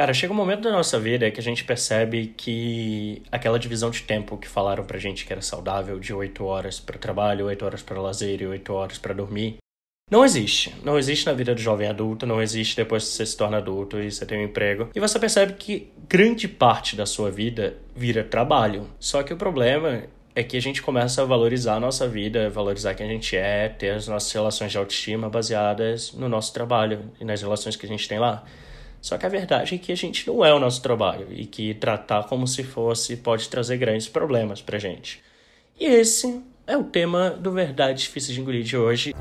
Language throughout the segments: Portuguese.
Cara, chega um momento da nossa vida que a gente percebe que aquela divisão de tempo que falaram pra gente que era saudável, de 8 horas para trabalho, 8 horas para lazer e 8 horas para dormir, não existe. Não existe na vida do jovem adulto, não existe depois que você se torna adulto e você tem um emprego. E você percebe que grande parte da sua vida vira trabalho. Só que o problema é que a gente começa a valorizar a nossa vida, valorizar quem a gente é, ter as nossas relações de autoestima baseadas no nosso trabalho e nas relações que a gente tem lá. Só que a verdade é que a gente não é o nosso trabalho e que tratar como se fosse pode trazer grandes problemas pra gente. E esse é o tema do Verdade Difícil de Engolir de hoje.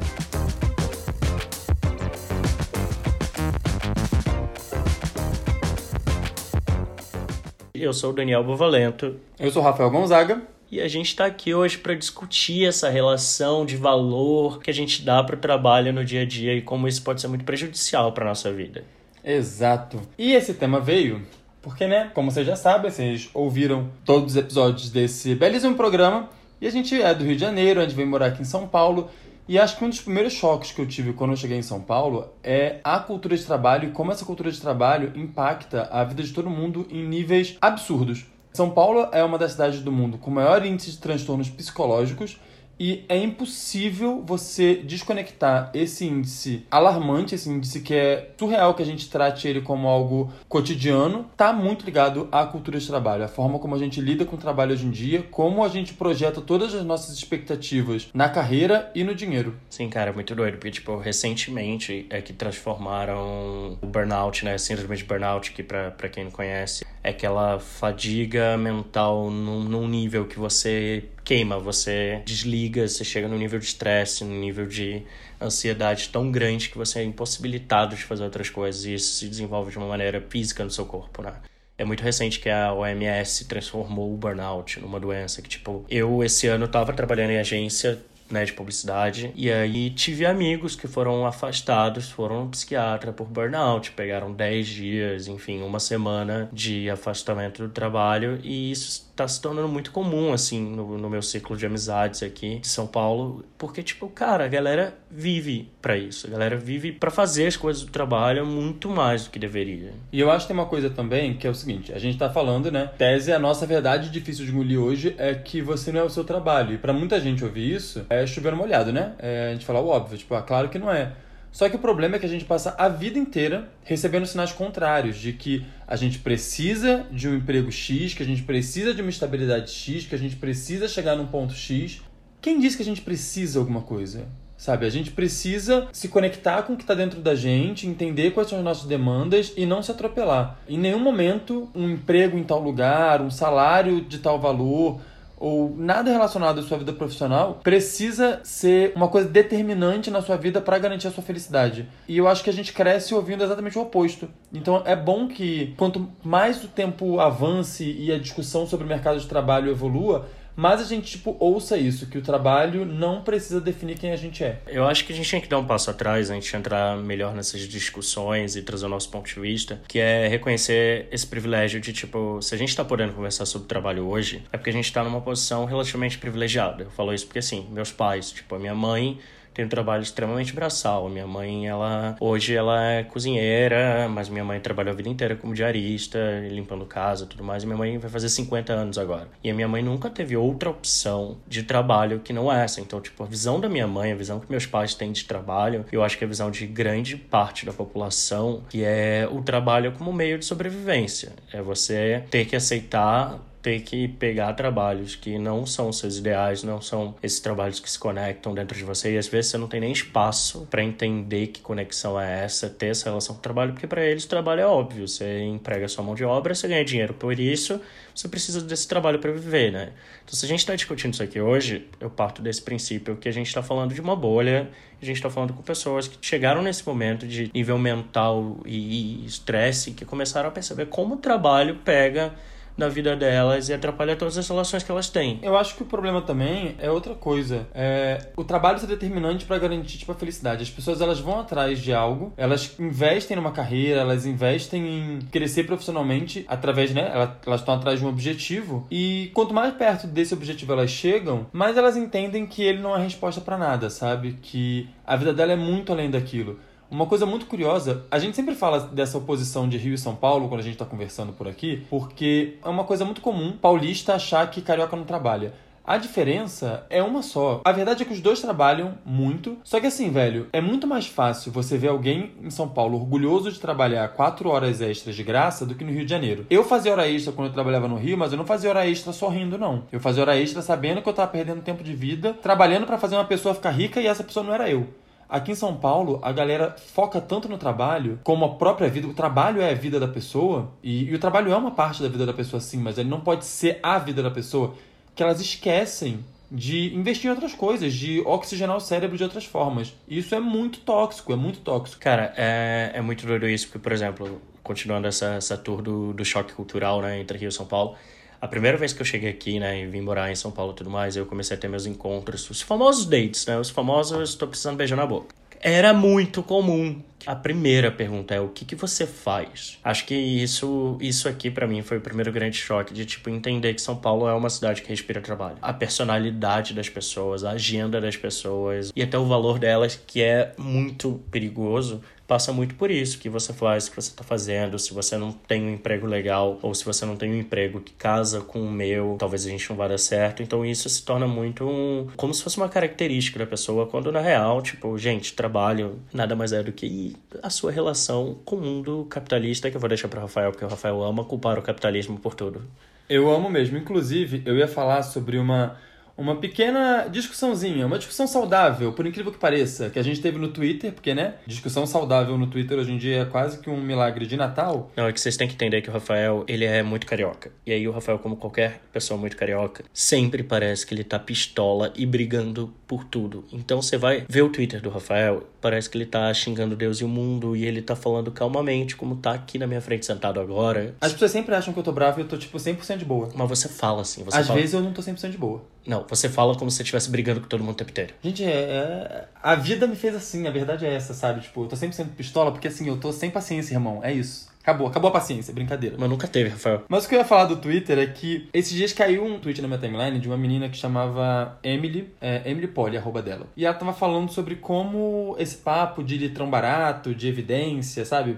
Eu sou o Daniel Bovalento. Eu sou o Rafael Gonzaga. E a gente está aqui hoje para discutir essa relação de valor que a gente dá para o trabalho no dia a dia e como isso pode ser muito prejudicial para nossa vida. Exato. E esse tema veio porque, né, como vocês já sabem, vocês ouviram todos os episódios desse belíssimo programa. E a gente é do Rio de Janeiro, a gente vem morar aqui em São Paulo. E acho que um dos primeiros choques que eu tive quando eu cheguei em São Paulo é a cultura de trabalho e como essa cultura de trabalho impacta a vida de todo mundo em níveis absurdos. São Paulo é uma das cidades do mundo com maior índice de transtornos psicológicos e é impossível você desconectar esse índice alarmante, esse índice que é surreal que a gente trate ele como algo cotidiano, tá muito ligado à cultura de trabalho, a forma como a gente lida com o trabalho hoje em dia, como a gente projeta todas as nossas expectativas na carreira e no dinheiro. Sim, cara, muito doido, porque tipo, recentemente é que transformaram o burnout, né, síndrome de burnout, que para quem não conhece, é aquela fadiga mental num, num nível que você queima, você desliga, você chega no nível de estresse, no nível de ansiedade tão grande que você é impossibilitado de fazer outras coisas e isso se desenvolve de uma maneira física no seu corpo, né? É muito recente que a OMS transformou o burnout numa doença que, tipo, eu esse ano tava trabalhando em agência né, de publicidade. E aí tive amigos que foram afastados, foram no psiquiatra por burnout, pegaram 10 dias, enfim, uma semana de afastamento do trabalho e isso tá se tornando muito comum, assim, no, no meu ciclo de amizades aqui de São Paulo, porque, tipo, cara, a galera vive para isso, a galera vive para fazer as coisas do trabalho muito mais do que deveria. E eu acho que tem uma coisa também que é o seguinte, a gente tá falando, né, tese, a nossa verdade difícil de engolir hoje é que você não é o seu trabalho, e para muita gente ouvir isso, é chover molhado, né, é a gente falar o óbvio, tipo, ah, claro que não é. Só que o problema é que a gente passa a vida inteira recebendo sinais contrários de que a gente precisa de um emprego X, que a gente precisa de uma estabilidade X, que a gente precisa chegar num ponto X. Quem diz que a gente precisa alguma coisa? Sabe, a gente precisa se conectar com o que está dentro da gente, entender quais são as nossas demandas e não se atropelar. Em nenhum momento, um emprego em tal lugar, um salário de tal valor, ou nada relacionado à sua vida profissional precisa ser uma coisa determinante na sua vida para garantir a sua felicidade. E eu acho que a gente cresce ouvindo exatamente o oposto. Então é bom que quanto mais o tempo avance e a discussão sobre o mercado de trabalho evolua, mas a gente, tipo, ouça isso, que o trabalho não precisa definir quem a gente é. Eu acho que a gente tem que dar um passo atrás, a gente entrar melhor nessas discussões e trazer o nosso ponto de vista, que é reconhecer esse privilégio de, tipo, se a gente tá podendo conversar sobre trabalho hoje, é porque a gente tá numa posição relativamente privilegiada. Eu falo isso porque, assim, meus pais, tipo, a minha mãe tem um trabalho extremamente braçal. Minha mãe, ela hoje ela é cozinheira, mas minha mãe trabalhou a vida inteira como diarista, limpando casa, tudo mais. E minha mãe vai fazer 50 anos agora. E a minha mãe nunca teve outra opção de trabalho que não essa. Então, tipo, a visão da minha mãe, a visão que meus pais têm de trabalho, eu acho que é a visão de grande parte da população, que é o trabalho como meio de sobrevivência. É você ter que aceitar ter que pegar trabalhos que não são seus ideais, não são esses trabalhos que se conectam dentro de você e às vezes você não tem nem espaço para entender que conexão é essa, ter essa relação com o trabalho, porque para eles o trabalho é óbvio, você emprega sua mão de obra, você ganha dinheiro por isso, você precisa desse trabalho para viver, né? Então se a gente está discutindo isso aqui hoje, eu parto desse princípio que a gente está falando de uma bolha, a gente está falando com pessoas que chegaram nesse momento de nível mental e estresse, que começaram a perceber como o trabalho pega na vida delas e atrapalha todas as relações que elas têm. Eu acho que o problema também é outra coisa. É, o trabalho é determinante para garantir tipo, a felicidade. As pessoas elas vão atrás de algo, elas investem numa carreira, elas investem em crescer profissionalmente através, né? Elas estão atrás de um objetivo e quanto mais perto desse objetivo elas chegam, mais elas entendem que ele não é resposta para nada, sabe? Que a vida dela é muito além daquilo. Uma coisa muito curiosa, a gente sempre fala dessa oposição de Rio e São Paulo quando a gente está conversando por aqui, porque é uma coisa muito comum paulista achar que carioca não trabalha. A diferença é uma só. A verdade é que os dois trabalham muito. Só que assim, velho, é muito mais fácil você ver alguém em São Paulo orgulhoso de trabalhar quatro horas extras de graça do que no Rio de Janeiro. Eu fazia hora extra quando eu trabalhava no Rio, mas eu não fazia hora extra sorrindo, não. Eu fazia hora extra sabendo que eu tava perdendo tempo de vida, trabalhando para fazer uma pessoa ficar rica e essa pessoa não era eu. Aqui em São Paulo, a galera foca tanto no trabalho como a própria vida. O trabalho é a vida da pessoa, e, e, o trabalho é uma parte da vida da pessoa, sim, mas ele não pode ser a vida da pessoa que elas esquecem de investir em outras coisas, de oxigenar o cérebro de outras formas. Isso é muito tóxico, é muito tóxico. Cara, é, é muito doido isso, porque, por exemplo, continuando essa, essa tour do, do choque cultural né, entre Rio e São Paulo, a primeira vez que eu cheguei aqui, né, e vim morar em São Paulo e tudo mais, eu comecei a ter meus encontros, os famosos dates, né, os famosos estou precisando beijar na boca. Era muito comum a primeira pergunta é o que, que você faz? Acho que isso, isso aqui para mim foi o primeiro grande choque de tipo entender que São Paulo é uma cidade que respira trabalho. A personalidade das pessoas, a agenda das pessoas e até o valor delas que é muito perigoso passa muito por isso que você faz, o que você está fazendo, se você não tem um emprego legal ou se você não tem um emprego que casa com o meu, talvez a gente não vá dar certo. Então isso se torna muito um, como se fosse uma característica da pessoa, quando na real, tipo, gente, trabalho nada mais é do que a sua relação com o mundo capitalista, que eu vou deixar para Rafael, porque o Rafael ama culpar o capitalismo por tudo. Eu amo mesmo. Inclusive, eu ia falar sobre uma uma pequena discussãozinha, uma discussão saudável, por incrível que pareça, que a gente teve no Twitter, porque, né, discussão saudável no Twitter hoje em dia é quase que um milagre de Natal. Não, é que vocês têm que entender que o Rafael, ele é muito carioca. E aí o Rafael, como qualquer pessoa muito carioca, sempre parece que ele tá pistola e brigando por tudo. Então você vai ver o Twitter do Rafael, parece que ele tá xingando Deus e o mundo e ele tá falando calmamente, como tá aqui na minha frente sentado agora. As pessoas sempre acham que eu tô bravo e eu tô, tipo, 100% de boa. Mas você fala assim, você Às fala... vezes eu não tô 100% de boa. Não, você fala como se você estivesse brigando com todo mundo o tempo inteiro. Gente, é, é, a vida me fez assim, a verdade é essa, sabe? Tipo, eu tô 100% pistola porque assim, eu tô sem paciência, irmão. É isso. Acabou, acabou a paciência, brincadeira. Mas nunca teve, Rafael. Mas o que eu ia falar do Twitter é que esses dias caiu um tweet na minha timeline de uma menina que chamava Emily, é, Emily Polly, arroba dela. E ela tava falando sobre como esse papo de litrão barato, de evidência, sabe?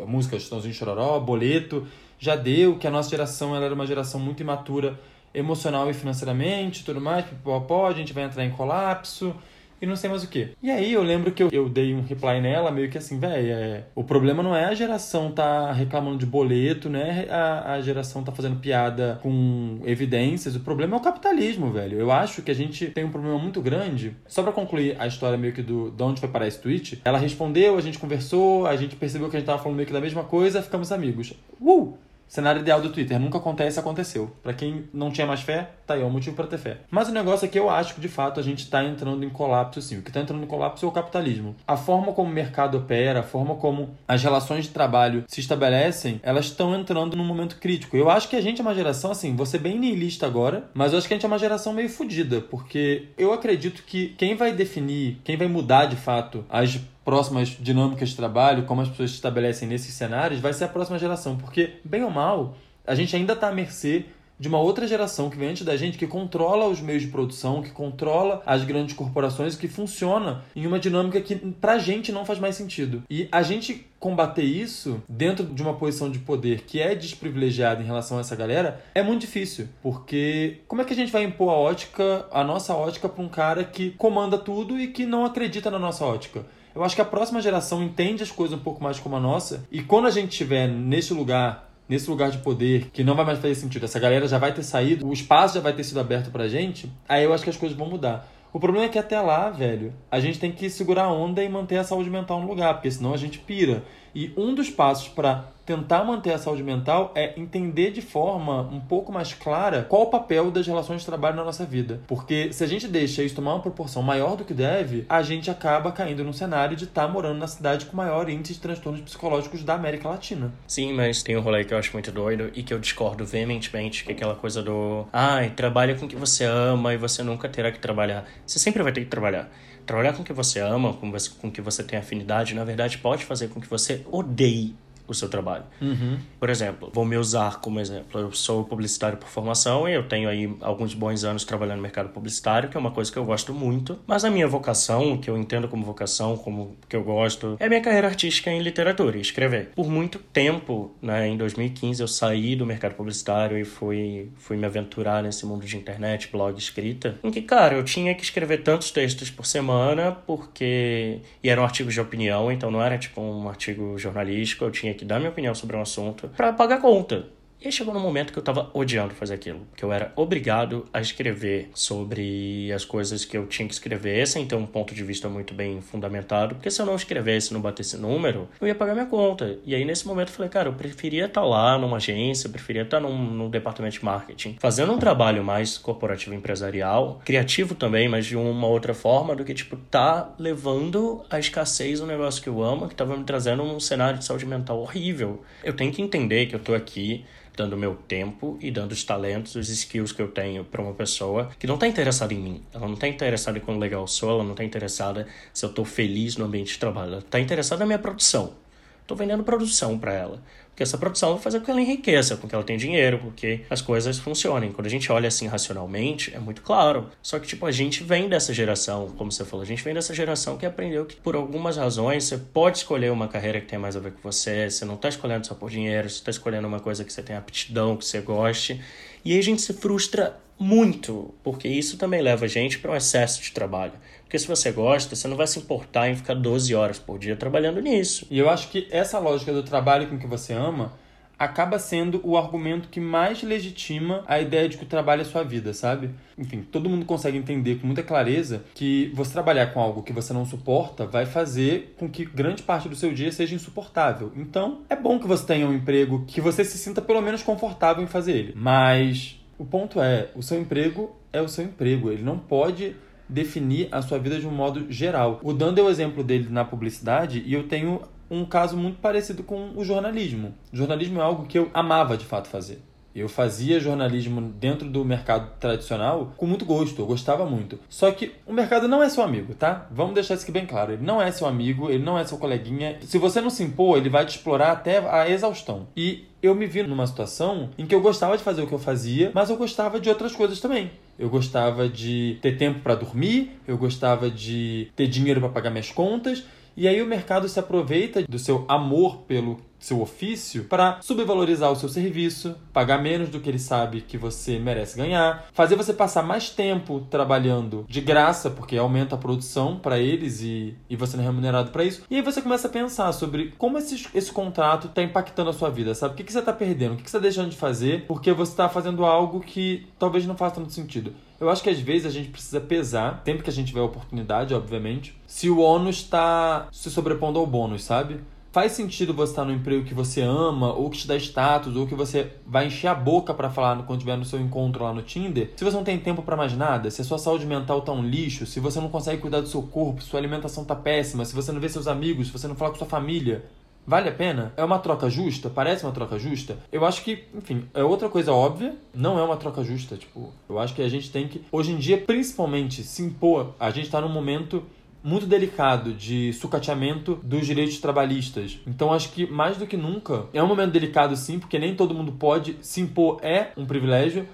A música Estãozinho Chororó, boleto, já deu, que a nossa geração ela era uma geração muito imatura emocional e financeiramente, tudo mais, pipopó, a gente vai entrar em colapso e não sei mais o que. E aí eu lembro que eu, eu dei um reply nela, meio que assim, velho, é, o problema não é a geração tá reclamando de boleto, né? A, a geração tá fazendo piada com evidências, o problema é o capitalismo, velho. Eu acho que a gente tem um problema muito grande. Só para concluir a história meio que do de onde foi parar esse tweet, ela respondeu, a gente conversou, a gente percebeu que a gente tava falando meio que da mesma coisa, ficamos amigos. Uh! Cenário ideal do Twitter. Nunca acontece, aconteceu. Para quem não tinha mais fé, tá aí, é um motivo para ter fé. Mas o negócio é que eu acho que, de fato, a gente tá entrando em colapso, sim. O que tá entrando em colapso é o capitalismo. A forma como o mercado opera, a forma como as relações de trabalho se estabelecem, elas estão entrando num momento crítico. Eu acho que a gente é uma geração, assim, você bem niilista agora, mas eu acho que a gente é uma geração meio fodida, porque eu acredito que quem vai definir, quem vai mudar, de fato, as próximas dinâmicas de trabalho, como as pessoas se estabelecem nesses cenários, vai ser a próxima geração. Porque, bem ou mal, a gente ainda está à mercê de uma outra geração que vem antes da gente, que controla os meios de produção, que controla as grandes corporações, que funciona em uma dinâmica que pra gente não faz mais sentido. E a gente combater isso dentro de uma posição de poder que é desprivilegiada em relação a essa galera é muito difícil, porque como é que a gente vai impor a ótica, a nossa ótica para um cara que comanda tudo e que não acredita na nossa ótica? Eu acho que a próxima geração entende as coisas um pouco mais como a nossa. E quando a gente estiver nesse lugar, nesse lugar de poder, que não vai mais fazer sentido, essa galera já vai ter saído, o espaço já vai ter sido aberto pra gente, aí eu acho que as coisas vão mudar. O problema é que até lá, velho, a gente tem que segurar a onda e manter a saúde mental no lugar, porque senão a gente pira. E um dos passos para tentar manter a saúde mental é entender de forma um pouco mais clara qual o papel das relações de trabalho na nossa vida. Porque se a gente deixa isso tomar uma proporção maior do que deve, a gente acaba caindo num cenário de estar tá morando na cidade com maior índice de transtornos psicológicos da América Latina. Sim, mas tem um rolê que eu acho muito doido e que eu discordo veementemente, que é aquela coisa do ai, trabalha com o que você ama e você nunca terá que trabalhar. Você sempre vai ter que trabalhar. Trabalhar com o que você ama, com o que você tem afinidade, na verdade pode fazer com que você odeie o seu trabalho. Uhum. Por exemplo, vou me usar como exemplo. Eu sou publicitário por formação e eu tenho aí alguns bons anos trabalhando no mercado publicitário, que é uma coisa que eu gosto muito. Mas a minha vocação, que eu entendo como vocação, como que eu gosto, é a minha carreira artística em literatura e escrever. Por muito tempo, né, em 2015, eu saí do mercado publicitário e fui, fui me aventurar nesse mundo de internet, blog, escrita, em que, cara, eu tinha que escrever tantos textos por semana, porque. E eram artigos de opinião, então não era tipo um artigo jornalístico, eu tinha que dar minha opinião sobre um assunto para pagar conta. E aí chegou no momento que eu tava odiando fazer aquilo, que eu era obrigado a escrever sobre as coisas que eu tinha que escrever, sem ter um ponto de vista muito bem fundamentado, porque se eu não escrevesse, não batesse número, eu ia pagar minha conta. E aí nesse momento eu falei, cara, eu preferia estar tá lá numa agência, eu preferia estar tá num, num departamento de marketing, fazendo um trabalho mais corporativo empresarial, criativo também, mas de uma outra forma, do que, tipo, tá levando a escassez um negócio que eu amo, que tava me trazendo um cenário de saúde mental horrível. Eu tenho que entender que eu tô aqui dando meu tempo e dando os talentos, os skills que eu tenho para uma pessoa que não está interessada em mim. Ela não está interessada em quão legal eu sou, ela não está interessada se eu estou feliz no ambiente de trabalho. Ela está interessada na minha produção. Estou vendendo produção para ela. Porque essa produção vai fazer com que ela enriqueça, com que ela tenha dinheiro, porque as coisas funcionem. Quando a gente olha assim racionalmente, é muito claro. Só que, tipo, a gente vem dessa geração, como você falou, a gente vem dessa geração que aprendeu que, por algumas razões, você pode escolher uma carreira que tem mais a ver com você, você não está escolhendo só por dinheiro, você está escolhendo uma coisa que você tem aptidão, que você goste. E aí a gente se frustra muito, porque isso também leva a gente para um excesso de trabalho. Porque se você gosta, você não vai se importar em ficar 12 horas por dia trabalhando nisso. E eu acho que essa lógica do trabalho com que você ama acaba sendo o argumento que mais legitima a ideia de que o trabalho é sua vida, sabe? Enfim, todo mundo consegue entender com muita clareza que você trabalhar com algo que você não suporta vai fazer com que grande parte do seu dia seja insuportável. Então, é bom que você tenha um emprego que você se sinta pelo menos confortável em fazer ele. Mas o ponto é, o seu emprego é o seu emprego, ele não pode definir a sua vida de um modo geral. O Dan deu o exemplo dele na publicidade e eu tenho um caso muito parecido com o jornalismo. O jornalismo é algo que eu amava de fato fazer. Eu fazia jornalismo dentro do mercado tradicional com muito gosto, eu gostava muito. Só que o mercado não é seu amigo, tá? Vamos deixar isso aqui bem claro. Ele não é seu amigo, ele não é seu coleguinha. Se você não se impor, ele vai te explorar até a exaustão. E eu me vi numa situação em que eu gostava de fazer o que eu fazia, mas eu gostava de outras coisas também. Eu gostava de ter tempo para dormir, eu gostava de ter dinheiro para pagar minhas contas, e aí o mercado se aproveita do seu amor pelo seu ofício para subvalorizar o seu serviço, pagar menos do que ele sabe que você merece ganhar, fazer você passar mais tempo trabalhando de graça, porque aumenta a produção para eles e, e você não é remunerado para isso. E aí você começa a pensar sobre como esse, esse contrato está impactando a sua vida, sabe? O que, que você está perdendo? O que, que você está deixando de fazer porque você está fazendo algo que talvez não faça tanto sentido. Eu acho que às vezes a gente precisa pesar, sempre que a gente tiver a oportunidade, obviamente, se o ônus está se sobrepondo ao bônus, sabe? faz sentido você estar no emprego que você ama, ou que te dá status, ou que você vai encher a boca para falar quando estiver no seu encontro lá no Tinder, se você não tem tempo para mais nada, se a sua saúde mental tá um lixo, se você não consegue cuidar do seu corpo, se sua alimentação tá péssima, se você não vê seus amigos, se você não fala com sua família, Vale a pena? É uma troca justa? Parece uma troca justa? Eu acho que, enfim, é outra coisa óbvia, não é uma troca justa. Tipo, eu acho que a gente tem que, hoje em dia, principalmente, se impor. A gente tá num momento muito delicado de sucateamento dos direitos trabalhistas. Então acho que mais do que nunca é um momento delicado sim, porque nem todo mundo pode se impor é um privilégio,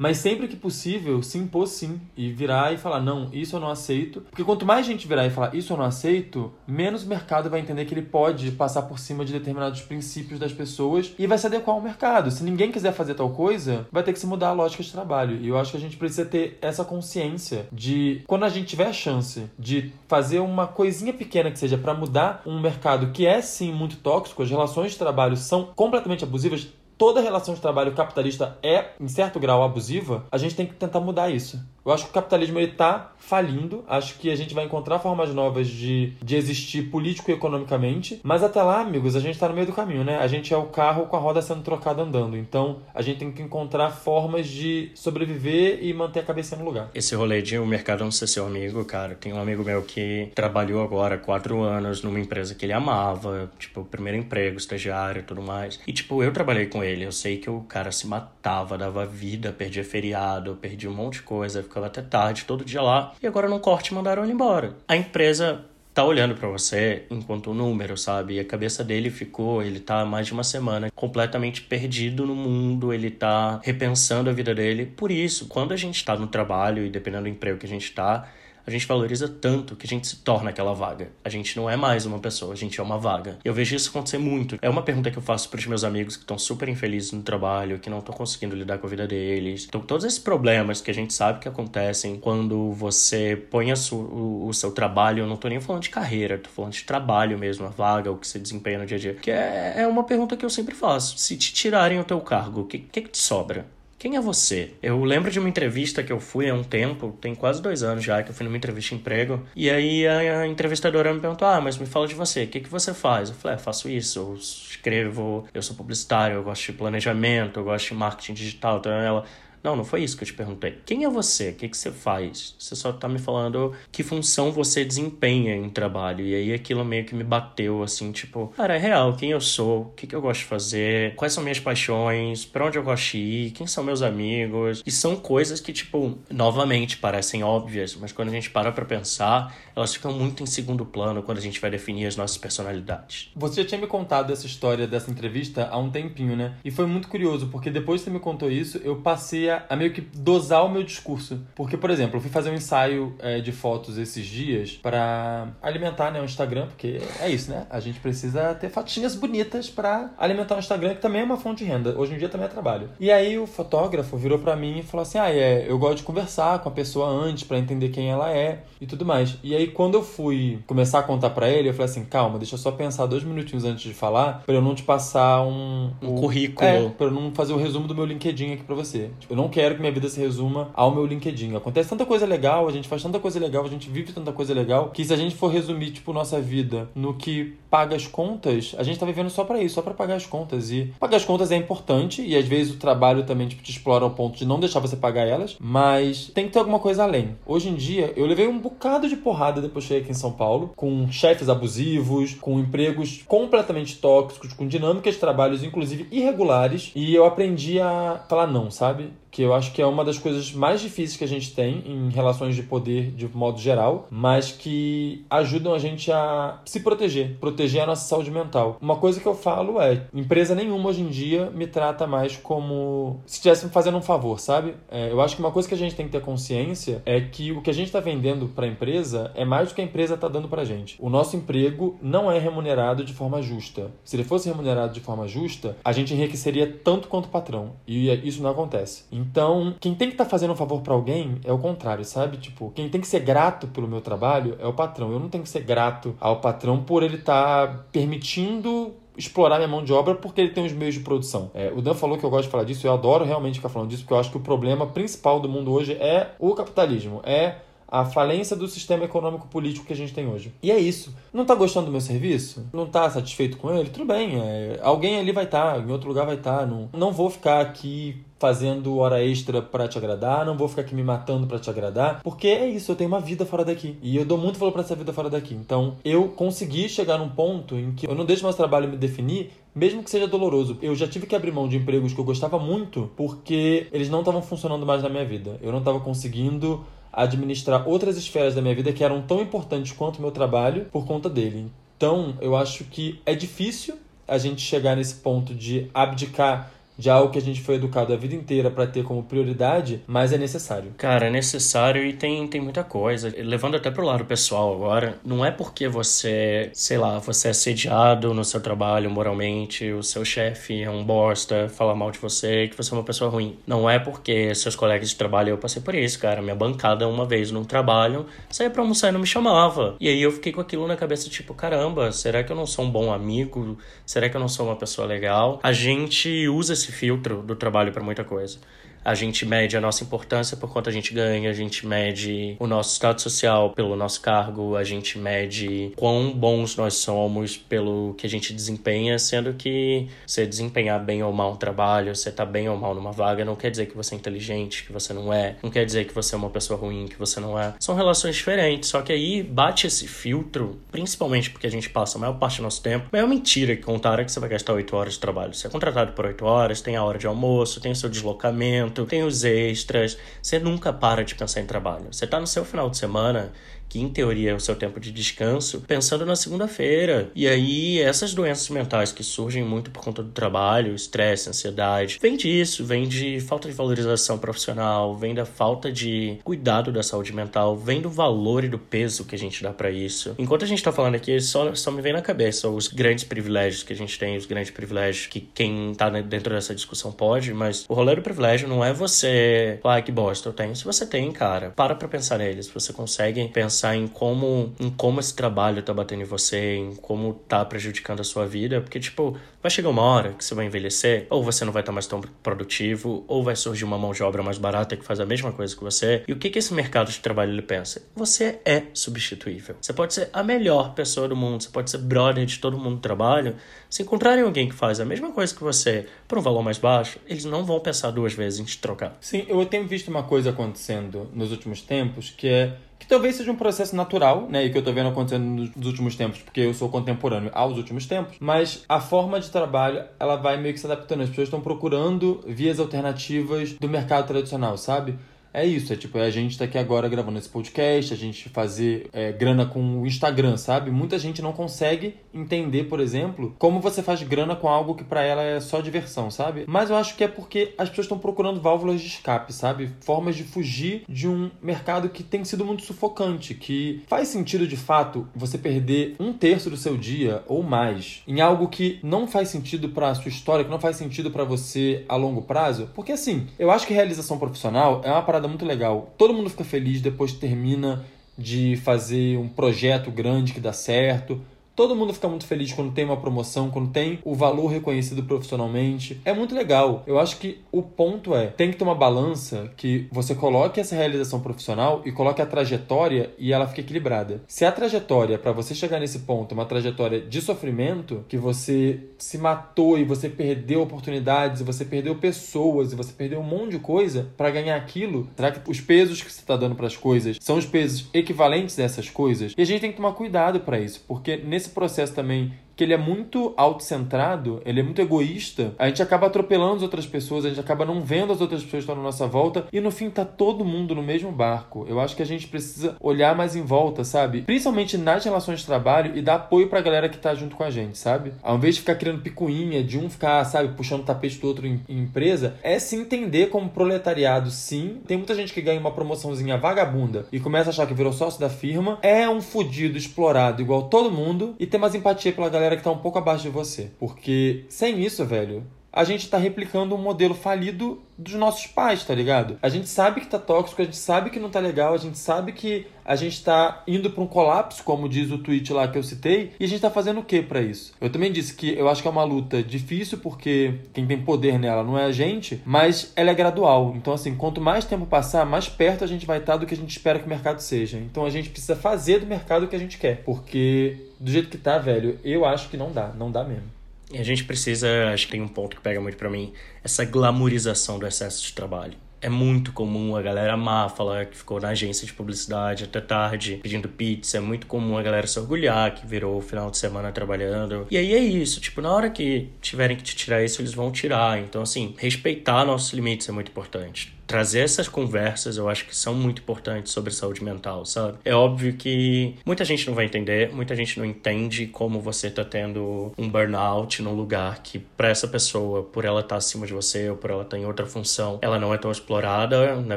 mas sempre que possível, se impor sim e virar e falar: não, isso eu não aceito. Porque quanto mais gente virar e falar: isso eu não aceito, menos o mercado vai entender que ele pode passar por cima de determinados princípios das pessoas e vai se adequar ao mercado. Se ninguém quiser fazer tal coisa, vai ter que se mudar a lógica de trabalho. E eu acho que a gente precisa ter essa consciência de quando a gente tiver a chance de fazer uma coisinha pequena que seja para mudar um mercado que é sim muito tóxico, as relações de trabalho são completamente abusivas toda relação de trabalho capitalista é, em certo grau, abusiva, a gente tem que tentar mudar isso. Eu acho que o capitalismo ele tá falindo. Acho que a gente vai encontrar formas novas de, de existir político e economicamente. Mas até lá, amigos, a gente tá no meio do caminho, né? A gente é o carro com a roda sendo trocada andando. Então a gente tem que encontrar formas de sobreviver e manter a cabeça no lugar. Esse rolê de o mercado não ser seu amigo, cara. Tem um amigo meu que trabalhou agora quatro anos numa empresa que ele amava, tipo, primeiro emprego, estagiário e tudo mais. E, tipo, eu trabalhei com ele. Eu sei que o cara se matava, dava vida, perdia feriado, perdia um monte de coisa ficava até tarde todo dia lá, e agora no corte mandaram ele embora. A empresa tá olhando para você enquanto um número, sabe? E a cabeça dele ficou, ele tá mais de uma semana completamente perdido no mundo, ele tá repensando a vida dele. Por isso, quando a gente tá no trabalho e dependendo do emprego que a gente tá, a gente valoriza tanto que a gente se torna aquela vaga. A gente não é mais uma pessoa, a gente é uma vaga. Eu vejo isso acontecer muito. É uma pergunta que eu faço para os meus amigos que estão super infelizes no trabalho, que não estão conseguindo lidar com a vida deles. Então, todos esses problemas que a gente sabe que acontecem quando você põe o, o, seu trabalho, eu não tô nem falando de carreira, tô falando de trabalho mesmo, a vaga, o que você desempenha no dia a dia. Que é, é uma pergunta que eu sempre faço. Se te tirarem o teu cargo, o que, que, que te sobra? Quem é você? Eu lembro de uma entrevista que eu fui há um tempo, tem quase dois anos já, que eu fui numa entrevista de emprego. E aí a, entrevistadora me perguntou: Ah, mas me fala de você, o que, que você faz? Eu falei: ah, faço isso, eu escrevo, eu sou publicitário, eu gosto de planejamento, eu gosto de marketing digital. Então ela não, não foi isso que eu te perguntei. Quem é você? O que, que você faz? Você só tá me falando que função você desempenha em trabalho. E aí aquilo meio que me bateu, assim, tipo, cara, é real, quem eu sou, o que, que eu gosto de fazer, quais são minhas paixões, para onde eu gosto de ir, quem são meus amigos. E são coisas que, tipo, novamente parecem óbvias, mas quando a gente para pra pensar, elas ficam muito em segundo plano quando a gente vai definir as nossas personalidades. Você já tinha me contado essa história dessa entrevista há um tempinho, né? E foi muito curioso, porque depois que você me contou isso, eu passei a, a meio que dosar o meu discurso. Porque, por exemplo, eu fui fazer um ensaio é, de fotos esses dias para alimentar né, o Instagram, porque é isso, né? A gente precisa ter fotinhas bonitas para alimentar o Instagram, que também é uma fonte de renda. Hoje em dia também é trabalho. E aí o fotógrafo virou para mim e falou assim: Ah, é, eu gosto de conversar com a pessoa antes para entender quem ela é e tudo mais. E aí quando eu fui começar a contar para ele, eu falei assim: calma, deixa eu só pensar dois minutinhos antes de falar, para eu não te passar um. Um currículo. É, pra eu não fazer o resumo do meu LinkedIn aqui para você. Tipo, eu não quero que minha vida se resuma ao meu LinkedIn. Acontece tanta coisa legal, a gente faz tanta coisa legal, a gente vive tanta coisa legal, que se a gente for resumir, tipo, nossa vida no que paga as contas, a gente tá vivendo só para isso, só para pagar as contas. E pagar as contas é importante, e às vezes o trabalho também, tipo, te explora ao ponto de não deixar você pagar elas, mas tem que ter alguma coisa além. Hoje em dia, eu levei um bocado de porrada depois que cheguei aqui em São Paulo, com chefes abusivos, com empregos completamente tóxicos, com dinâmicas de trabalhos, inclusive irregulares, e eu aprendi a falar não, sabe? Que eu acho que é uma das coisas mais difíceis que a gente tem em relações de poder de modo geral, mas que ajudam a gente a se proteger, proteger a nossa saúde mental. Uma coisa que eu falo é: empresa nenhuma hoje em dia me trata mais como se estivesse me fazendo um favor, sabe? É, eu acho que uma coisa que a gente tem que ter consciência é que o que a gente está vendendo para a empresa é mais do que a empresa está dando para a gente. O nosso emprego não é remunerado de forma justa. Se ele fosse remunerado de forma justa, a gente enriqueceria tanto quanto o patrão. E isso não acontece. Então, quem tem que estar tá fazendo um favor para alguém é o contrário, sabe? Tipo, quem tem que ser grato pelo meu trabalho é o patrão. Eu não tenho que ser grato ao patrão por ele estar tá permitindo explorar minha mão de obra porque ele tem os meios de produção. É, o Dan falou que eu gosto de falar disso, eu adoro realmente ficar falando disso, porque eu acho que o problema principal do mundo hoje é o capitalismo, é a falência do sistema econômico político que a gente tem hoje. E é isso. Não está gostando do meu serviço? Não está satisfeito com ele? Tudo bem. É, alguém ali vai estar, tá, em outro lugar vai estar. Tá, não, não vou ficar aqui fazendo hora extra para te agradar, não vou ficar aqui me matando para te agradar, porque é isso, eu tenho uma vida fora daqui. E eu dou muito valor para essa vida fora daqui. Então, eu consegui chegar num ponto em que eu não deixo mais trabalho me definir, mesmo que seja doloroso. Eu já tive que abrir mão de empregos que eu gostava muito, porque eles não estavam funcionando mais na minha vida. Eu não estava conseguindo administrar outras esferas da minha vida que eram tão importantes quanto o meu trabalho por conta dele. Então, eu acho que é difícil a gente chegar nesse ponto de abdicar de algo que a gente foi educado a vida inteira para ter como prioridade, mas é necessário. Cara, é necessário e tem, tem muita coisa. Levando até pro lado pessoal agora, não é porque você, sei lá, você é sediado no seu trabalho moralmente, o seu chefe é um bosta, fala mal de você, que você é uma pessoa ruim. Não é porque seus colegas de trabalho, eu passei por isso, cara. Minha bancada, uma vez num trabalho, saía pra almoçar e não me chamava. E aí eu fiquei com aquilo na cabeça, tipo, caramba, será que eu não sou um bom amigo? Será que eu não sou uma pessoa legal? A gente usa esse filtro do trabalho para muita coisa. A gente mede a nossa importância por quanto a gente ganha, a gente mede o nosso status social pelo nosso cargo, a gente mede quão bons nós somos pelo que a gente desempenha, sendo que você desempenhar bem ou mal um trabalho, você tá bem ou mal numa vaga, não quer dizer que você é inteligente, que você não é, não quer dizer que você é uma pessoa ruim, que você não é. São relações diferentes, só que aí bate esse filtro, principalmente porque a gente passa a maior parte do nosso tempo. É uma mentira que contaram que você vai gastar 8 horas de trabalho. Você é contratado por 8 horas, tem a hora de almoço, tem o seu deslocamento tem os extras. Você nunca para de pensar em trabalho. Você tá no seu final de semana que em teoria é o seu tempo de descanso, pensando na segunda-feira. E aí, essas doenças mentais que surgem muito por conta do trabalho, estresse, ansiedade, vem disso, vem de falta de valorização profissional, vem da falta de cuidado da saúde mental, vem do valor e do peso que a gente dá para isso. Enquanto a gente tá falando aqui, só, só me vem na cabeça os grandes privilégios que a gente tem, os grandes privilégios que quem tá dentro dessa discussão pode, mas o rolê do privilégio não é você ah, que bosta eu tenho. Se você tem, cara, para pra pensar neles. Você consegue pensar em como, em como esse trabalho tá batendo em você, em como tá prejudicando a sua vida, porque, tipo, vai chegar uma hora que você vai envelhecer, ou você não vai estar mais tão produtivo, ou vai surgir uma mão de obra mais barata que faz a mesma coisa que você. E o que, que esse mercado de trabalho ele pensa? Você é substituível. Você pode ser a melhor pessoa do mundo, você pode ser brother de todo mundo do trabalho. Se encontrarem alguém que faz a mesma coisa que você por um valor mais baixo, eles não vão pensar duas vezes em te trocar. Sim, eu tenho visto uma coisa acontecendo nos últimos tempos que é talvez seja um processo natural, né, e que eu tô vendo acontecendo nos últimos tempos, porque eu sou contemporâneo aos últimos tempos, mas a forma de trabalho, ela vai meio que se adaptando. As pessoas estão procurando vias alternativas do mercado tradicional, sabe? É isso, é tipo, é a gente tá aqui agora gravando esse podcast, a gente fazer é, grana com o Instagram, sabe? Muita gente não consegue entender, por exemplo, como você faz grana com algo que para ela é só diversão, sabe? Mas eu acho que é porque as pessoas estão procurando válvulas de escape, sabe? Formas de fugir de um mercado que tem sido muito sufocante, que faz sentido de fato você perder um terço do seu dia ou mais em algo que não faz sentido para sua história, que não faz sentido para você a longo prazo. Porque assim, eu acho que realização profissional é uma parada parada muito legal. Todo mundo fica feliz depois que termina de fazer um projeto grande que dá certo. Todo mundo fica muito feliz quando tem uma promoção, quando tem o valor reconhecido profissionalmente. É muito legal. Eu acho que o ponto é, tem que ter uma balança que você coloque essa realização profissional e coloque a trajetória e ela fique equilibrada. Se a trajetória para você chegar nesse ponto é uma trajetória de sofrimento, que você se matou e você perdeu oportunidades, e você perdeu pessoas e você perdeu um monte de coisa para ganhar aquilo, será que os pesos que você está dando para as coisas são os pesos equivalentes dessas coisas? E a gente tem que tomar cuidado para isso, porque nesse esse processo também que ele é muito autocentrado, ele é muito egoísta, a gente acaba atropelando as outras pessoas, a gente acaba não vendo as outras pessoas que estão na nossa volta e no fim tá todo mundo no mesmo barco. Eu acho que a gente precisa olhar mais em volta, sabe? Principalmente nas relações de trabalho e dar apoio pra galera que tá junto com a gente, sabe? Ao invés de ficar criando picuinha, de um ficar, sabe, puxando o tapete do outro em, em empresa, é se entender como proletariado, sim. Tem muita gente que ganha uma promoçãozinha vagabunda e começa a achar que virou sócio da firma, é um fudido explorado igual todo mundo e tem mais empatia pela galera galera que tá um pouco abaixo de você. Porque sem isso, velho, a gente tá replicando um modelo falido dos nossos pais, tá ligado? A gente sabe que tá tóxico, a gente sabe que não tá legal, a gente sabe que a gente tá indo para um colapso, como diz o tweet lá que eu citei, e a gente tá fazendo o que para isso? Eu também disse que eu acho que é uma luta difícil porque quem tem poder nela não é a gente, mas ela é gradual. Então assim, quanto mais tempo passar, mais perto a gente vai estar tá do que a gente espera que o mercado seja. Então a gente precisa fazer do mercado o que a gente quer, porque do jeito que tá, velho, eu acho que não dá, não dá mesmo. E a gente precisa, acho que tem um ponto que pega muito para mim, essa glamorização do excesso de trabalho. É muito comum a galera amar falar que ficou na agência de publicidade até tarde pedindo pizza. É muito comum a galera se orgulhar que virou o final de semana trabalhando. E aí é isso, tipo, na hora que tiverem que te tirar isso, eles vão tirar. Então, assim, respeitar nossos limites é muito importante trazer essas conversas eu acho que são muito importantes sobre saúde mental, sabe? É óbvio que muita gente não vai entender, muita gente não entende como você tá tendo um burnout num lugar que para essa pessoa, por ela estar tá acima de você ou por ela estar tá em outra função, ela não é tão explorada, na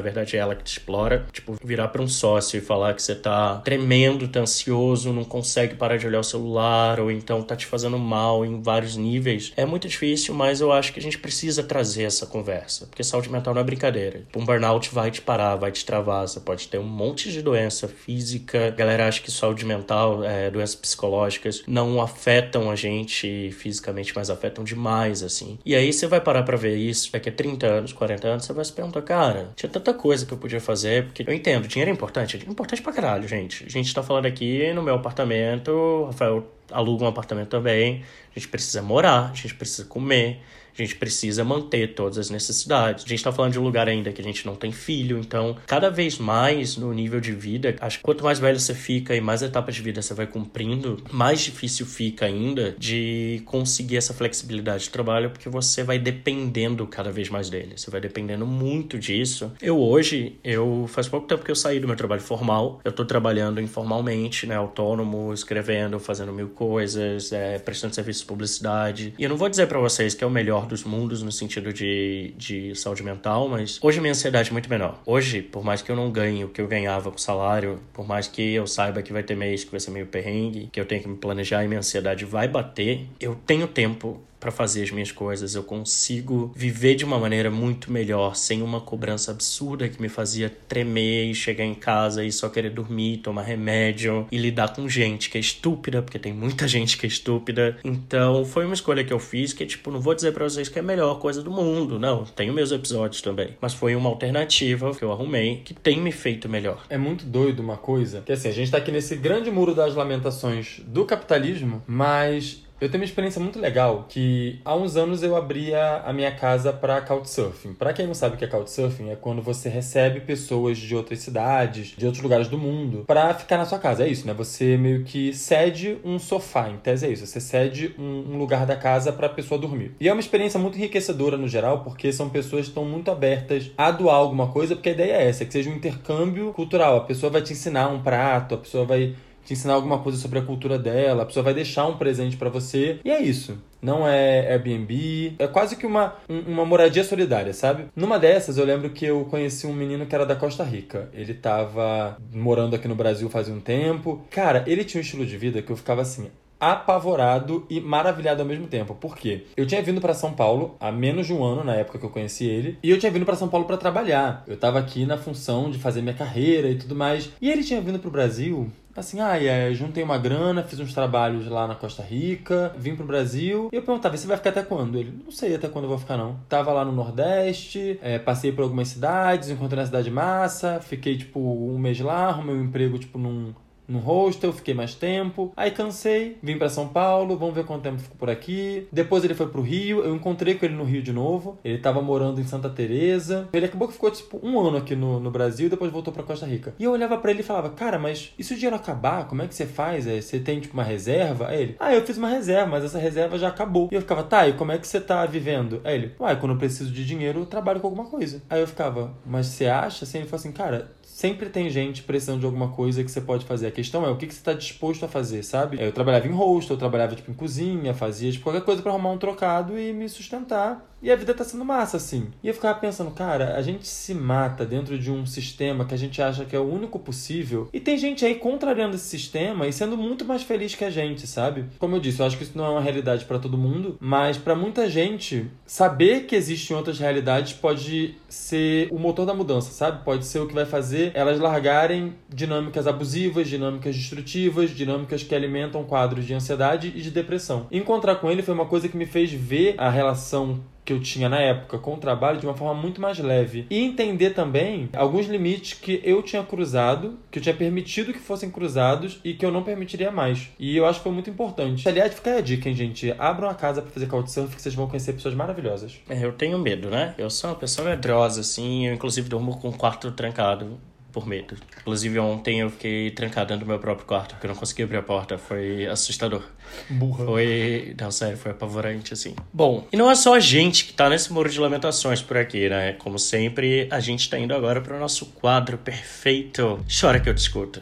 verdade é ela que te explora. Tipo, virar para um sócio e falar que você tá tremendo, tá ansioso, não consegue parar de olhar o celular ou então tá te fazendo mal em vários níveis, é muito difícil, mas eu acho que a gente precisa trazer essa conversa, porque saúde mental não é brincadeira. Um burnout vai te parar, vai te travar. Você pode ter um monte de doença física. A galera acha que saúde mental, é, doenças psicológicas não afetam a gente fisicamente, mas afetam demais, assim. E aí você vai parar para ver isso daqui a 30 anos, 40 anos, você vai se perguntar, cara, tinha tanta coisa que eu podia fazer, porque eu entendo, dinheiro é importante, é importante pra caralho, gente. A gente tá falando aqui no meu apartamento, o Rafael aluga um apartamento também, a gente precisa morar, a gente precisa comer, A gente precisa manter todas as necessidades. A gente está falando de um lugar ainda que a gente não tem filho, então cada vez mais no nível de vida, acho que quanto mais velho você fica e mais etapas de vida você vai cumprindo, mais difícil fica ainda de conseguir essa flexibilidade de trabalho, porque você vai dependendo cada vez mais dele. Você vai dependendo muito disso. Eu hoje, eu faz pouco tempo que eu saí do meu trabalho formal, eu tô trabalhando informalmente, né, autônomo, escrevendo, fazendo mil coisas, é, prestando serviço de publicidade. E eu não vou dizer para vocês que é o melhor dos mundos no sentido de, de saúde mental, mas hoje minha ansiedade é muito menor. Hoje, por mais que eu não ganhe o que eu ganhava com salário, por mais que eu saiba que vai ter mês que vai ser meio perrengue, que eu tenho que me planejar e minha ansiedade vai bater, eu tenho tempo para fazer as minhas coisas. Eu consigo viver de uma maneira muito melhor, sem uma cobrança absurda que me fazia tremer e chegar em casa e só querer dormir, tomar remédio e lidar com gente que é estúpida, porque tem muita gente que é estúpida. Então, foi uma escolha que eu fiz que, tipo, não vou dizer para vocês que é a melhor coisa do mundo, não. Tenho meus episódios também. Mas foi uma alternativa que eu arrumei que tem me feito melhor. É muito doido uma coisa, que assim, a gente tá aqui nesse grande muro das lamentações do capitalismo, mas eu tenho uma experiência muito legal que há uns anos eu abria a minha casa para couchsurfing. Para quem não sabe o que é couchsurfing, é quando você recebe pessoas de outras cidades, de outros lugares do mundo, para ficar na sua casa. É isso, né? Você meio que cede um sofá, em tese é isso. Você cede um, um lugar da casa para a pessoa dormir. E é uma experiência muito enriquecedora no geral, porque são pessoas que estão muito abertas a doar alguma coisa, porque a ideia é essa, que seja um intercâmbio cultural. A pessoa vai te ensinar um prato, a pessoa vai te ensinar alguma coisa sobre a cultura dela, a pessoa vai deixar um presente para você. E é isso. Não é Airbnb, é quase que uma, uma moradia solidária, sabe? Numa dessas, eu lembro que eu conheci um menino que era da Costa Rica. Ele tava morando aqui no Brasil fazia um tempo. Cara, ele tinha um estilo de vida que eu ficava assim, apavorado e maravilhado ao mesmo tempo. Por quê? Eu tinha vindo para São Paulo há menos de um ano na época que eu conheci ele, e eu tinha vindo para São Paulo para trabalhar. Eu tava aqui na função de fazer minha carreira e tudo mais. E ele tinha vindo pro Brasil Assim, ah, é, juntei uma grana, fiz uns trabalhos lá na Costa Rica, vim pro Brasil. E eu perguntava, você vai ficar até quando? Ele, não sei até quando eu vou ficar, não. Tava lá no Nordeste, é, passei por algumas cidades, encontrei na cidade massa, fiquei, tipo, um mês lá, arrumei um emprego, tipo, num, no hostel, fiquei mais tempo. Aí cansei, vim para São Paulo, vamos ver quanto tempo ficou por aqui. Depois ele foi pro Rio, eu encontrei com ele no Rio de novo. Ele tava morando em Santa Teresa. Ele acabou que ficou tipo um ano aqui no, no Brasil depois voltou para Costa Rica. E eu olhava para ele e falava: "Cara, mas e se o dinheiro acabar, como é que você faz? É, você tem tipo uma reserva?" Aí ele: "Ah, eu fiz uma reserva, mas essa reserva já acabou." E eu ficava: "Tá, e como é que você tá vivendo?" Aí ele: "Uai, quando eu preciso de dinheiro, eu trabalho com alguma coisa." Aí eu ficava: "Mas você acha?" Assim, ele falou assim: "Cara, sempre tem gente precisando de alguma coisa que você pode fazer. A questão é o que, que você está disposto a fazer, sabe? Eu trabalhava em rosto, eu trabalhava tipo em cozinha, fazia tipo, qualquer coisa para arrumar um trocado e me sustentar. E a vida tá sendo massa, assim. E eu ficava pensando, cara, a gente se mata dentro de um sistema que a gente acha que é o único possível. E tem gente aí contrariando esse sistema e sendo muito mais feliz que a gente, sabe? Como eu disse, eu acho que isso não é uma realidade para todo mundo, mas para muita gente, saber que existem outras realidades pode ser o motor da mudança, sabe? Pode ser o que vai fazer elas largarem dinâmicas abusivas, dinâmicas destrutivas, dinâmicas que alimentam quadros de ansiedade e de depressão. Encontrar com ele foi uma coisa que me fez ver a relação que eu tinha na época com o trabalho de uma forma muito mais leve. E entender também alguns limites que eu tinha cruzado, que eu tinha permitido que fossem cruzados e que eu não permitiria mais. E eu acho que foi muito importante. Aliás, fica aí a dica, hein, gente? Abram a casa para fazer couchsurf que vocês vão conhecer pessoas maravilhosas. É, eu tenho medo, né? Eu sou uma pessoa medrosa, assim, eu inclusive durmo com o quarto trancado por medo. Inclusive, ontem eu fiquei trancado dentro do meu próprio quarto, porque eu não consegui abrir a porta. Foi assustador. Burra. Foi. Não, sério, foi apavorante, assim. Bom, e não é só a gente que tá nesse muro de lamentações por aqui, né? Como sempre, a gente tá indo agora para o nosso quadro perfeito. Chora que eu discuto.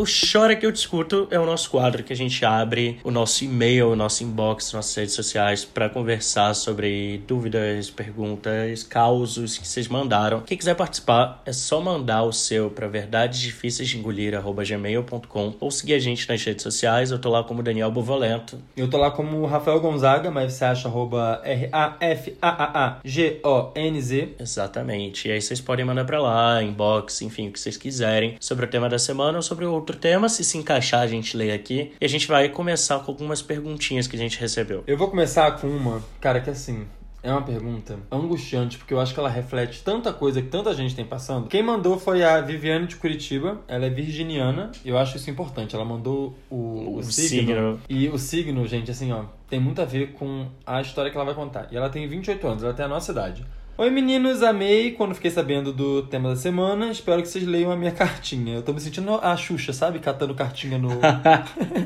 O Chora Que Eu Discuto é o nosso quadro que a gente abre o nosso e-mail, o nosso inbox, nossas redes sociais para conversar sobre dúvidas, perguntas, causos que vocês mandaram. Quem quiser participar, é só mandar o seu para verdadesdifíceisdeengolir.gmail.com ou seguir a gente nas redes sociais. Eu tô lá como Daniel Bovalento. Eu tô lá como Rafael Gonzaga, mas você acha arroba R-A-F-A-A-G-O-N-Z. Exatamente. E aí vocês podem mandar para lá, inbox, enfim, o que vocês quiserem sobre o tema da semana ou sobre outro outro tema, se se encaixar a gente lê aqui. E a gente vai começar com algumas perguntinhas que a gente recebeu. Eu vou começar com uma, cara, que assim, É uma pergunta angustiante, porque eu acho que ela reflete tanta coisa que tanta gente tem passando. Quem mandou foi a Viviane de Curitiba. Ela é virginiana. E eu acho isso importante. Ela mandou o, o, signo. signo. E o signo, gente, assim, ó, tem muito a ver com a história que ela vai contar. E ela tem 28 anos, ela tem a nossa idade. Oi meninos, amei quando fiquei sabendo do tema da semana. Espero que vocês leiam a minha cartinha. Eu tô me sentindo a Xuxa, sabe? Catando cartinha no.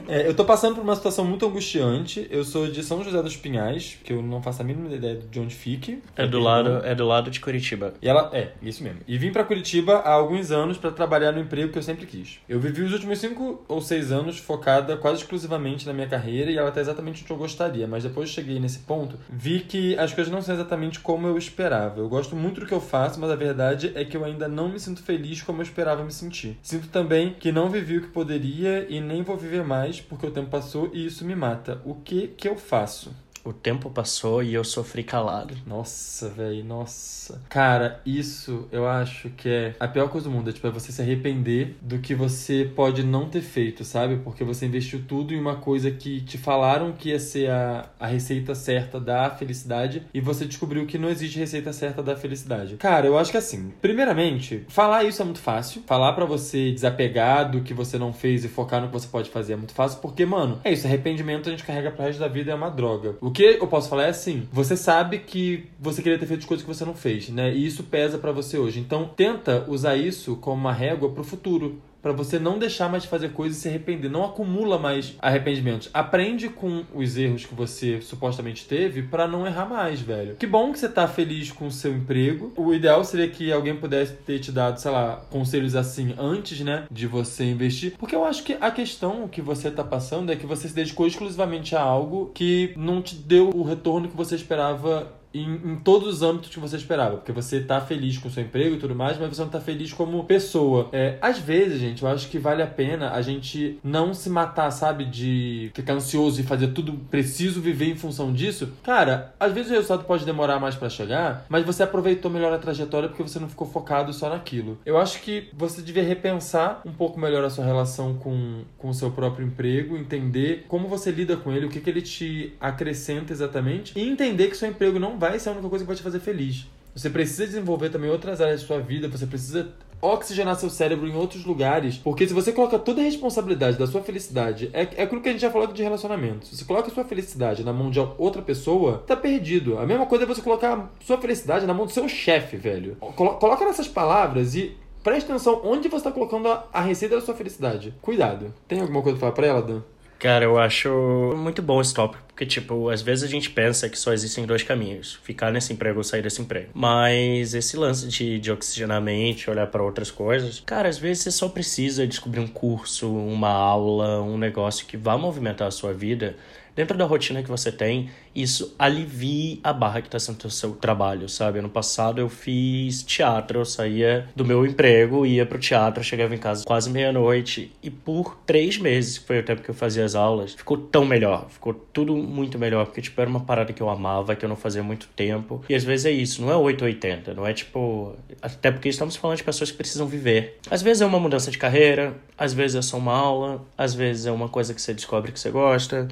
É, eu tô passando por uma situação muito angustiante. Eu sou de São José dos Pinhais, que eu não faço a mínima ideia de onde fique. É do lado, é do lado de Curitiba. E ela é, isso mesmo. E vim pra Curitiba há alguns anos pra trabalhar no emprego que eu sempre quis. Eu vivi os últimos cinco ou seis anos focada quase exclusivamente na minha carreira e ela tá exatamente onde eu gostaria. Mas depois cheguei nesse ponto, vi que as coisas não são exatamente como eu esperava. Eu gosto muito do que eu faço, mas a verdade é que eu ainda não me sinto feliz como eu esperava me sentir. Sinto também que não vivi o que poderia e nem vou viver mais porque o tempo passou e isso me mata. O que que eu faço? O tempo passou e eu sofri calado. Nossa, velho, nossa. Cara, isso eu acho que é a pior coisa do mundo. É, tipo, é você se arrepender do que você pode não ter feito, sabe? Porque você investiu tudo em uma coisa que te falaram que ia ser a, a receita certa da felicidade e você descobriu que não existe receita certa da felicidade. Cara, eu acho que assim, primeiramente, falar isso é muito fácil. Falar pra você desapegar do que você não fez e focar no que você pode fazer é muito fácil, porque, mano, é isso, arrependimento a gente carrega pro resto da vida é uma droga. O que eu posso falar é assim: você sabe que você queria ter feito coisas que você não fez, né? E isso pesa pra você hoje. Então, tenta usar isso como uma régua pro futuro. Pra você não deixar mais de fazer coisas e se arrepender. Não acumula mais arrependimentos. Aprende com os erros que você supostamente teve pra não errar mais, velho. Que bom que você tá feliz com o seu emprego. O ideal seria que alguém pudesse ter te dado, sei lá, conselhos assim antes, né? De você investir. Porque eu acho que a questão que você tá passando é que você se dedicou exclusivamente a algo que não te deu o retorno que você esperava em, em, todos os âmbitos que você esperava. Porque você tá feliz com o seu emprego e tudo mais, mas você não tá feliz como pessoa. É, às vezes, gente, eu acho que vale a pena a gente não se matar, sabe? De ficar ansioso e fazer tudo preciso viver em função disso. Cara, às vezes o resultado pode demorar mais para chegar, mas você aproveitou melhor a trajetória porque você não ficou focado só naquilo. Eu acho que você devia repensar um pouco melhor a sua relação com, com o seu próprio emprego, entender como você lida com ele, o que, que ele te acrescenta exatamente, e entender que seu emprego não vai ser a única coisa que vai te fazer feliz. Você precisa desenvolver também outras áreas da sua vida, você precisa oxigenar seu cérebro em outros lugares. Porque se você coloca toda a responsabilidade da sua felicidade, é, é aquilo que a gente já falou de relacionamento. Se você coloca sua felicidade na mão de outra pessoa, tá perdido. A mesma coisa é você colocar sua felicidade na mão do seu chefe, velho. Colo coloca nessas palavras e preste atenção onde você está colocando a, a receita da sua felicidade. Cuidado. Tem alguma coisa pra falar pra ela, Dan? Cara, eu acho muito bom esse tópico, porque, tipo, às vezes a gente pensa que só existem dois caminhos: ficar nesse emprego ou sair desse emprego. Mas esse lance de, de oxigenar a mente, olhar para outras coisas, cara, às vezes você só precisa descobrir um curso, uma aula, um negócio que vá movimentar a sua vida dentro da rotina que você tem, isso alivia a barra que está sendo o seu trabalho, sabe? Ano passado eu fiz teatro, eu saía do meu emprego, ia pro teatro, chegava em casa quase meia-noite e por três meses, que foi o tempo que eu fazia as aulas, ficou tão melhor, ficou tudo muito melhor, porque tipo, era uma parada que eu amava, que eu não fazia muito tempo. E às vezes é isso, não é 880, não é tipo. Até porque estamos falando de pessoas que precisam viver. Às vezes é uma mudança de carreira, às vezes é só uma aula, às vezes é uma coisa que você descobre que você gosta.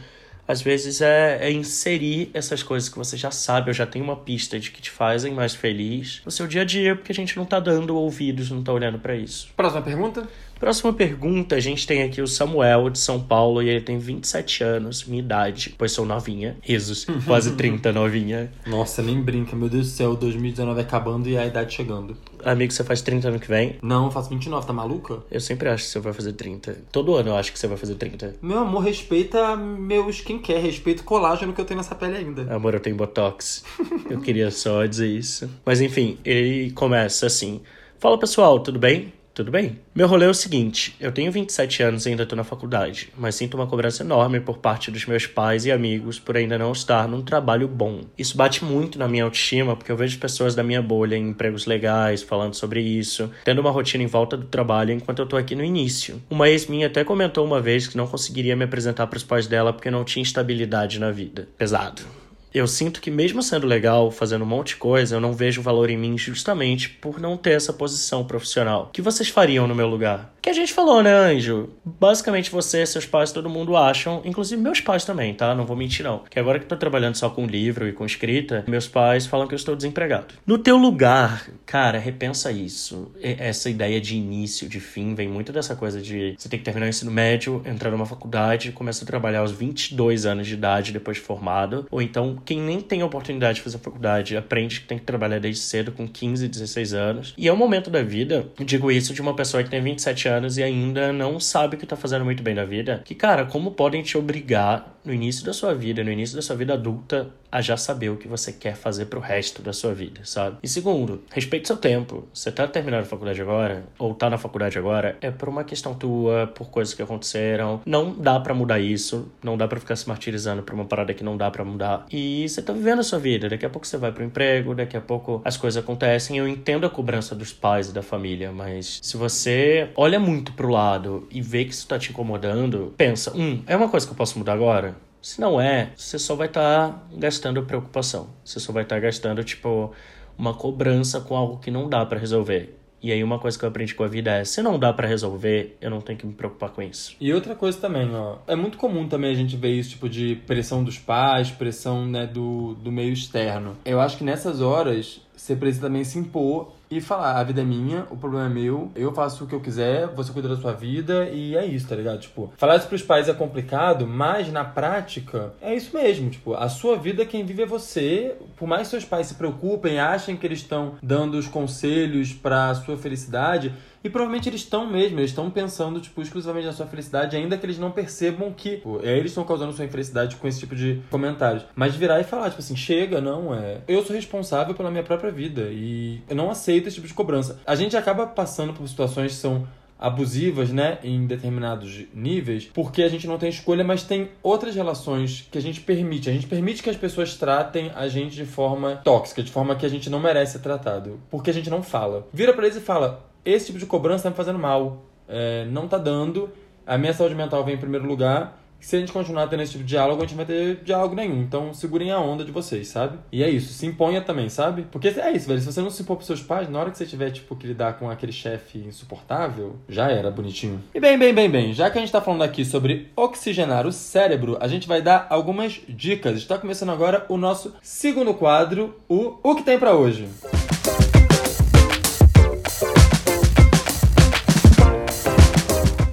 Às vezes é, é, inserir essas coisas que você já sabe, eu já tenho uma pista de que te fazem mais feliz no seu dia a dia, porque a gente não tá dando ouvidos, não tá olhando para isso. Próxima pergunta? Próxima pergunta, a gente tem aqui o Samuel de São Paulo e ele tem 27 anos, minha idade, pois sou novinha, risos, quase 30 novinha. Nossa, nem brinca, meu Deus do céu, 2019 acabando e a idade chegando. Amigo, você faz 30 ano que vem? Não, eu faço 29, tá maluca? Eu sempre acho que você vai fazer 30. Todo ano eu acho que você vai fazer 30. Meu amor, respeita meu skincare, respeita o colágeno que eu tenho nessa pele ainda. Amor, eu tenho botox. eu queria só dizer isso. Mas enfim, ele começa assim: Fala pessoal, tudo bem? Tudo bem? Meu rolê é o seguinte: eu tenho 27 anos e ainda estou na faculdade, mas sinto uma cobrança enorme por parte dos meus pais e amigos por ainda não estar num trabalho bom. Isso bate muito na minha autoestima porque eu vejo pessoas da minha bolha em empregos legais falando sobre isso, tendo uma rotina em volta do trabalho enquanto eu tô aqui no início. Uma ex minha até comentou uma vez que não conseguiria me apresentar para os pais dela porque não tinha estabilidade na vida. Pesado. Eu sinto que mesmo sendo legal, fazendo um monte de coisa, eu não vejo valor em mim justamente por não ter essa posição profissional. O que vocês fariam no meu lugar? Que a gente falou, né, Anjo? Basicamente você, seus pais, todo mundo acham, inclusive meus pais também, tá? Não vou mentir não. Que agora que eu tô trabalhando só com livro e com escrita, meus pais falam que eu estou desempregado. No teu lugar, cara, repensa isso. Essa ideia de início, de fim, vem muito dessa coisa de você tem que terminar o ensino médio, entrar numa faculdade, começar a trabalhar aos 22 anos de idade depois de formado, ou então quem nem tem oportunidade de fazer faculdade aprende que tem que trabalhar desde cedo com 15, 16 anos. E é um momento da vida, digo isso de uma pessoa que tem 27 anos e ainda não sabe que tá fazendo muito bem da vida, que cara, como podem te obrigar no início da sua vida, no início da sua vida adulta, a já saber o que você quer fazer pro resto da sua vida, sabe? E segundo, respeite seu tempo. Você tá terminando a faculdade agora, ou tá na faculdade agora, é por uma questão tua, por coisas que aconteceram. Não dá para mudar isso, não dá para ficar se martirizando por uma parada que não dá para mudar. E você tá vivendo a sua vida, daqui a pouco você vai pro emprego, daqui a pouco as coisas acontecem. Eu entendo a cobrança dos pais e da família, mas se você olha muito pro lado e vê que isso tá te incomodando, pensa, um, é uma coisa que eu posso mudar agora? Se não é, você só vai estar tá gastando preocupação. Você só vai estar tá gastando, tipo, uma cobrança com algo que não dá para resolver. E aí uma coisa que eu aprendi com a vida é, se não dá para resolver, eu não tenho que me preocupar com isso. E outra coisa também, ó, é muito comum também a gente ver isso tipo de pressão dos pais, pressão, né, do, do meio externo. Eu acho que nessas horas você precisa também se impor e falar, a vida é minha, o problema é meu, eu faço o que eu quiser, você cuida da sua vida e é isso, tá ligado? Tipo, falar isso pros pais é complicado, mas na prática é isso mesmo, tipo, a sua vida quem vive é você, por mais que seus pais se preocupem, achem que eles estão dando os conselhos para sua felicidade, e provavelmente eles estão mesmo, eles estão pensando, tipo, exclusivamente na sua felicidade, ainda que eles não percebam que é, eles estão causando sua infelicidade com esse tipo de comentários. Mas virar e falar, tipo assim, chega, não, é. Eu sou responsável pela minha própria vida e eu não aceito esse tipo de cobrança. A gente acaba passando por situações que são abusivas, né, em determinados níveis, porque a gente não tem escolha, mas tem outras relações que a gente permite. A gente permite que as pessoas tratem a gente de forma tóxica, de forma que a gente não merece ser tratado, porque a gente não fala. Vira para eles e fala: esse tipo de cobrança tá me fazendo mal. É, não tá dando. A minha saúde mental vem em primeiro lugar. Se a gente continuar tendo esse tipo de diálogo, a gente vai ter diálogo nenhum. Então, segurem a onda de vocês, sabe? E é isso, se imponha também, sabe? Porque é isso, velho. Se você não se impor pros seus pais, na hora que você tiver, tipo, que lidar com aquele chefe insuportável, já era bonitinho. E bem, bem, bem, bem. Já que a gente tá falando aqui sobre oxigenar o cérebro, a gente vai dar algumas dicas. Está começando agora o nosso segundo quadro, o O que tem para hoje. Música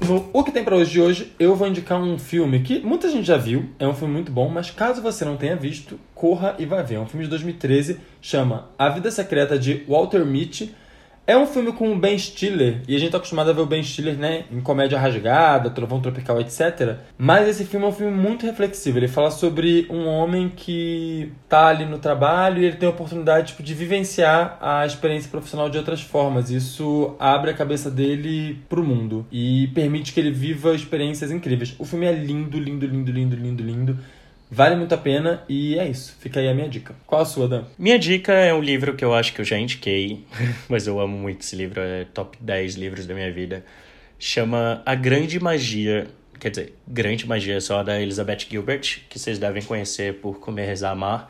No O que tem para hoje de hoje, eu vou indicar um filme que muita gente já viu, é um filme muito bom, mas caso você não tenha visto, corra e vai ver. É um filme de 2013, chama A Vida Secreta de Walter Mitty. É um filme com o Ben Stiller, e a gente tá acostumado a ver o Ben Stiller, né, em comédia rasgada, trovão tropical, etc. Mas esse filme é um filme muito reflexivo. Ele fala sobre um homem que tá ali no trabalho e ele tem a oportunidade tipo, de vivenciar a experiência profissional de outras formas. Isso abre a cabeça dele pro mundo e permite que ele viva experiências incríveis. O filme é lindo, lindo, lindo, lindo, lindo, lindo. Vale muito a pena e é isso. Fica aí a minha dica. Qual a sua, Dan? Minha dica é um livro que eu acho que eu já indiquei, mas eu amo muito esse livro, é top 10 livros da minha vida. Chama A Grande Magia, quer dizer, Grande Magia só da Elizabeth Gilbert, que vocês devem conhecer por Comer, Rezar, Amar.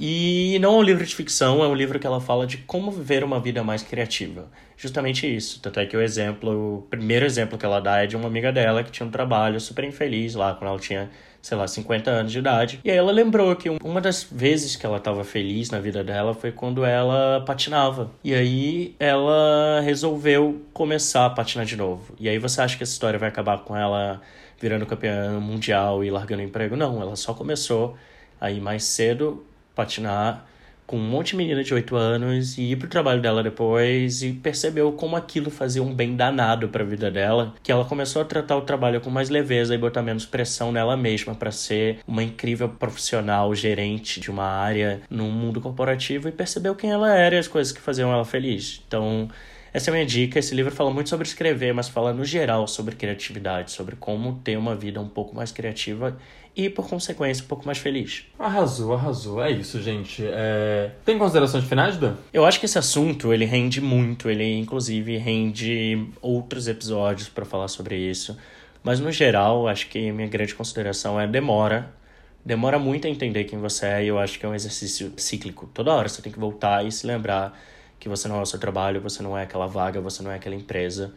E não é um livro de ficção, é um livro que ela fala de como viver uma vida mais criativa. Justamente isso. Tanto é que o exemplo, o primeiro exemplo que ela dá é de uma amiga dela que tinha um trabalho super infeliz lá quando ela tinha sei lá, 50 anos de idade. E aí ela lembrou que uma das vezes que ela estava feliz na vida dela foi quando ela patinava. E aí ela resolveu começar a patinar de novo. E aí você acha que essa história vai acabar com ela virando campeã mundial e largando o emprego? Não, ela só começou aí mais cedo patinar com um monte de menina de 8 anos e ir pro trabalho dela depois e percebeu como aquilo fazia um bem danado para a vida dela, que ela começou a tratar o trabalho com mais leveza e botar menos pressão nela mesma para ser uma incrível profissional, gerente de uma área no mundo corporativo e percebeu quem ela era e as coisas que faziam ela feliz. Então, essa é a minha dica. Esse livro fala muito sobre escrever, mas fala no geral sobre criatividade, sobre como ter uma vida um pouco mais criativa e, por consequência, um pouco mais feliz. Arrasou, arrasou. É isso, gente. É... Tem considerações finais, Dan? Eu acho que esse assunto, ele rende muito. Ele, inclusive, rende outros episódios para falar sobre isso. Mas, no geral, acho que minha grande consideração é demora demora muito a entender quem você é e eu acho que é um exercício cíclico. Toda hora você tem que voltar e se lembrar que você não é o seu trabalho, você não é aquela vaga, você não é aquela empresa.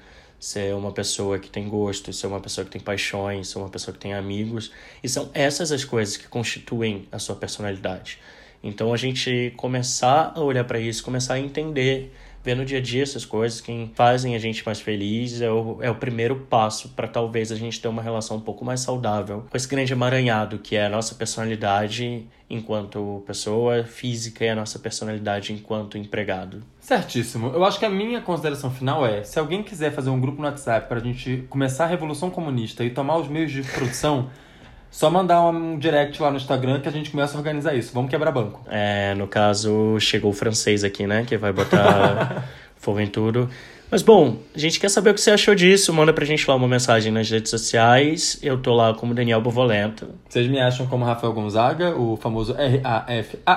É uma pessoa que tem gosto, é uma pessoa que tem paixões, é uma pessoa que tem amigos. E são essas as coisas que constituem a sua personalidade. Então a gente começar a olhar para isso, começar a entender ver no dia a dia essas coisas que fazem a gente mais feliz é o, é o primeiro passo para talvez a gente ter uma relação um pouco mais saudável com esse grande emaranhado que é a nossa personalidade enquanto pessoa física e a nossa personalidade enquanto empregado. Certíssimo. Eu acho que a minha consideração final é: se alguém quiser fazer um grupo no WhatsApp para a gente começar a Revolução Comunista e tomar os meios de produção. Só mandar um direct lá no Instagram que a gente começa a organizar isso. Vamos quebrar banco. É, no caso, chegou o francês aqui, né? Que vai botar fogo em tudo. Mas bom, a gente quer saber o que você achou disso. Manda pra gente lá uma mensagem nas redes sociais. Eu tô lá como Daniel Bovolento. Vocês me acham como Rafael Gonzaga, o famoso R-A-F-A-A-A-G-O-N-Z.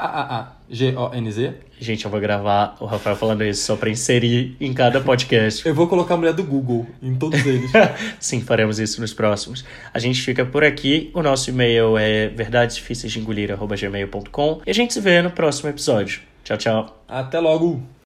Gente, eu vou gravar o Rafael falando isso só pra inserir em cada podcast. eu vou colocar a mulher do Google em todos eles. Sim, faremos isso nos próximos. A gente fica por aqui. O nosso e-mail é verdadesdifíceisdeengolir.gmail.com e a gente se vê no próximo episódio. Tchau, tchau. Até logo!